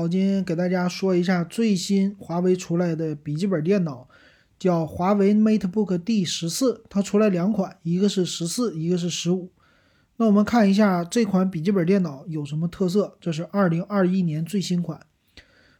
老金给大家说一下最新华为出来的笔记本电脑，叫华为 MateBook D 十四，它出来两款，一个是十四，一个是十五。那我们看一下这款笔记本电脑有什么特色？这是二零二一年最新款。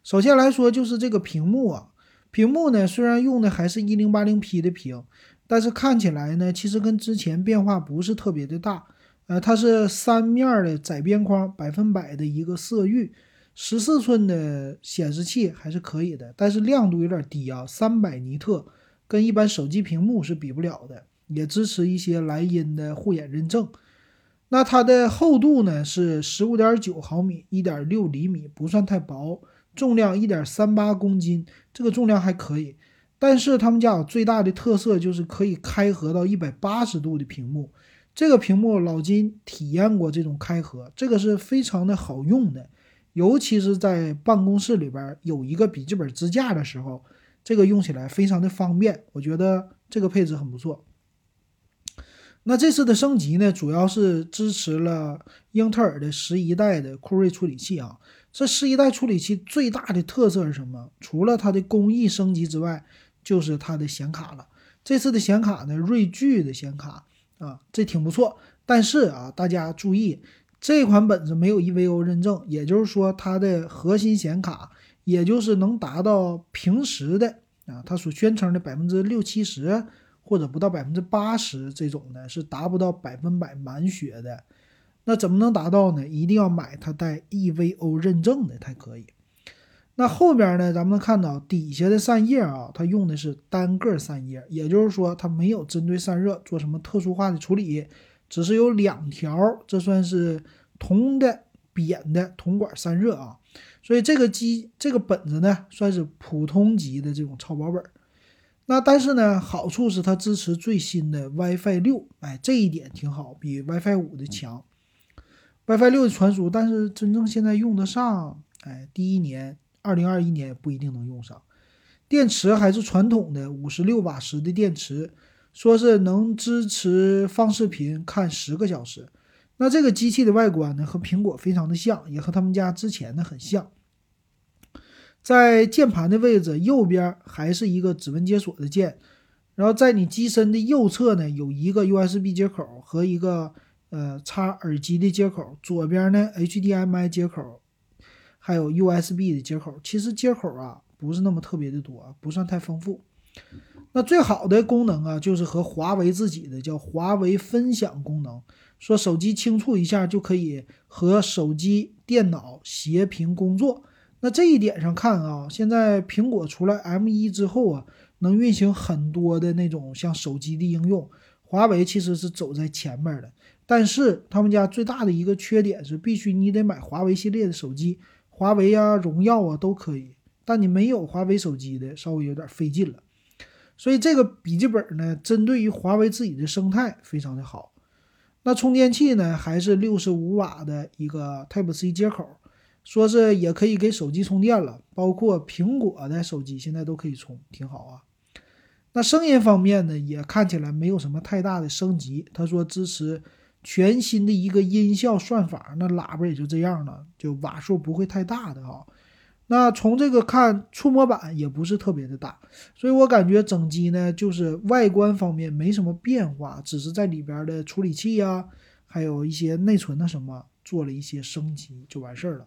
首先来说就是这个屏幕啊，屏幕呢虽然用的还是一零八零 P 的屏，但是看起来呢其实跟之前变化不是特别的大。呃，它是三面的窄边框，百分百的一个色域。十四寸的显示器还是可以的，但是亮度有点低啊，三百尼特，跟一般手机屏幕是比不了的。也支持一些莱茵的护眼认证。那它的厚度呢是十五点九毫米，一点六厘米，不算太薄。重量一点三八公斤，这个重量还可以。但是他们家有最大的特色就是可以开合到一百八十度的屏幕。这个屏幕老金体验过这种开合，这个是非常的好用的。尤其是在办公室里边有一个笔记本支架的时候，这个用起来非常的方便。我觉得这个配置很不错。那这次的升级呢，主要是支持了英特尔的十一代的酷睿处理器啊。这十一代处理器最大的特色是什么？除了它的工艺升级之外，就是它的显卡了。这次的显卡呢，锐炬的显卡啊，这挺不错。但是啊，大家注意。这款本子没有 EVO 认证，也就是说它的核心显卡，也就是能达到平时的啊，它所宣称的百分之六七十或者不到百分之八十这种的，是达不到百分百满血的。那怎么能达到呢？一定要买它带 EVO 认证的才可以。那后边呢，咱们看到底下的散热啊，它用的是单个散热，也就是说它没有针对散热做什么特殊化的处理。只是有两条，这算是铜的扁的铜管散热啊，所以这个机这个本子呢，算是普通级的这种超薄本。那但是呢，好处是它支持最新的 WiFi 六，哎，这一点挺好，比 WiFi 五的强。WiFi 六的传输，但是真正现在用得上，哎，第一年，二零二一年不一定能用上。电池还是传统的五十六瓦时的电池。说是能支持放视频看十个小时，那这个机器的外观呢和苹果非常的像，也和他们家之前的很像。在键盘的位置右边还是一个指纹解锁的键，然后在你机身的右侧呢有一个 USB 接口和一个呃插耳机的接口，左边呢 HDMI 接口，还有 USB 的接口。其实接口啊不是那么特别的多，不算太丰富。那最好的功能啊，就是和华为自己的叫华为分享功能，说手机轻触一下就可以和手机、电脑协屏工作。那这一点上看啊，现在苹果出来 M1 之后啊，能运行很多的那种像手机的应用，华为其实是走在前面的。但是他们家最大的一个缺点是，必须你得买华为系列的手机，华为啊、荣耀啊都可以，但你没有华为手机的，稍微有点费劲了。所以这个笔记本呢，针对于华为自己的生态非常的好。那充电器呢，还是六十五瓦的一个 Type C 接口，说是也可以给手机充电了，包括苹果的手机现在都可以充，挺好啊。那声音方面呢，也看起来没有什么太大的升级。他说支持全新的一个音效算法，那喇叭也就这样了，就瓦数不会太大的哈。那从这个看，触摸板也不是特别的大，所以我感觉整机呢，就是外观方面没什么变化，只是在里边的处理器呀，还有一些内存的什么做了一些升级就完事儿了。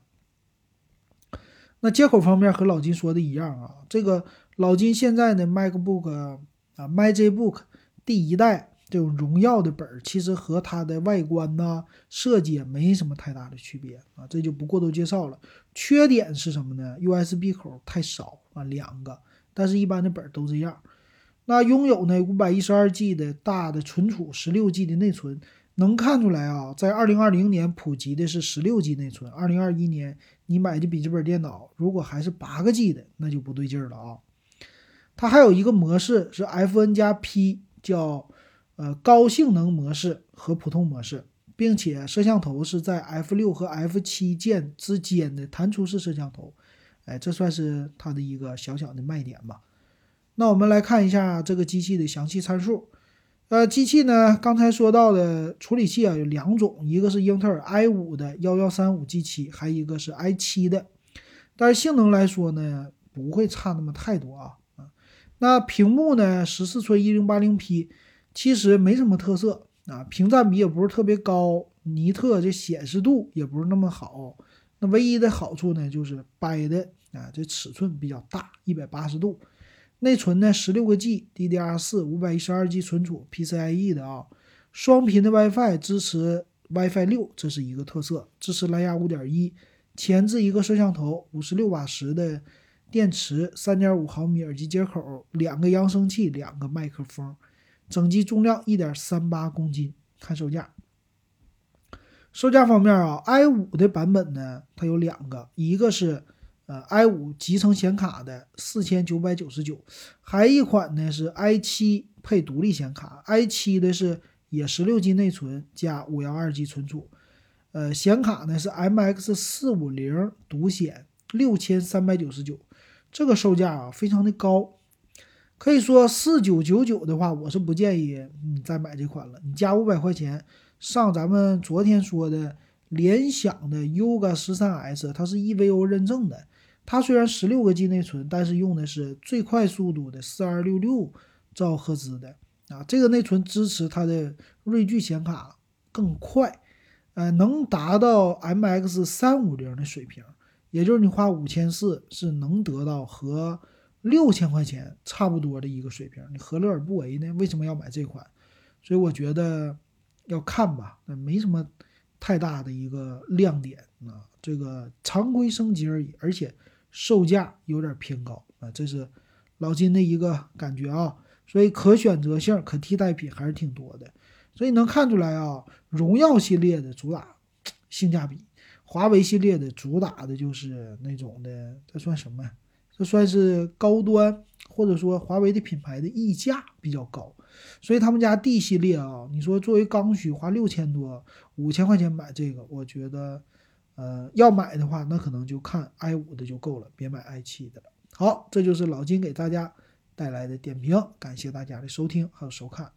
那接口方面和老金说的一样啊，这个老金现在的 MacBook 啊，MagicBook 第一代。这种荣耀的本儿其实和它的外观呐设计也没什么太大的区别啊，这就不过多介绍了。缺点是什么呢？USB 口太少啊，两个，但是一般的本儿都这样。那拥有呢五百一十二 G 的大的存储，十六 G 的内存，能看出来啊，在二零二零年普及的是十六 G 内存，二零二一年你买的笔记本电脑如果还是八个 G 的，那就不对劲儿了啊。它还有一个模式是 FN 加 P，叫。呃，高性能模式和普通模式，并且摄像头是在 F 六和 F 七键之间的弹出式摄像头，哎，这算是它的一个小小的卖点吧。那我们来看一下这个机器的详细参数。呃，机器呢，刚才说到的处理器啊有两种，一个是英特尔 i 五的幺幺三五 G 七，还有一个是 i 七的。但是性能来说呢，不会差那么太多啊。那屏幕呢，十四寸一零八零 P，其实没什么特色啊，屏占比也不是特别高，尼特这显示度也不是那么好。那唯一的好处呢，就是掰的啊，这尺寸比较大，一百八十度。内存呢，十六个 G，DDR 四，五百一十二 G 存储，PCIe 的啊，双频的 WiFi 支持 WiFi 六，这是一个特色，支持蓝牙五点一，前置一个摄像头，五十六瓦时的电池，三点五毫米耳机接口，两个扬声器，两个麦克风，整机重量一点三八公斤。看售价，售价方面啊，i 五的版本呢，它有两个，一个是。呃，i 五集成显卡的四千九百九十九，还一款呢是 i 七配独立显卡，i 七的是也十六 G 内存加五幺二 G 存储，呃，显卡呢是 MX 四五零独显六千三百九十九，这个售价啊非常的高，可以说四九九九的话，我是不建议你再买这款了，你加五百块钱上咱们昨天说的联想的 Yoga 十三 S，它是 EVO 认证的。它虽然十六个 G 内存，但是用的是最快速度的四二六六兆赫兹的啊，这个内存支持它的锐炬显卡更快，呃，能达到 MX 三五零的水平，也就是你花五千四是能得到和六千块钱差不多的一个水平，你何乐而不为呢？为什么要买这款？所以我觉得要看吧，那没什么太大的一个亮点啊，这个常规升级而已，而且。售价有点偏高啊，这是老金的一个感觉啊，所以可选择性、可替代品还是挺多的，所以能看出来啊，荣耀系列的主打性价比，华为系列的主打的就是那种的，这算什么？这算是高端，或者说华为的品牌的溢价比较高，所以他们家 D 系列啊，你说作为刚需花六千多、五千块钱买这个，我觉得。呃，要买的话，那可能就看 i 五的就够了，别买 i 七的了。好，这就是老金给大家带来的点评，感谢大家的收听还有收看。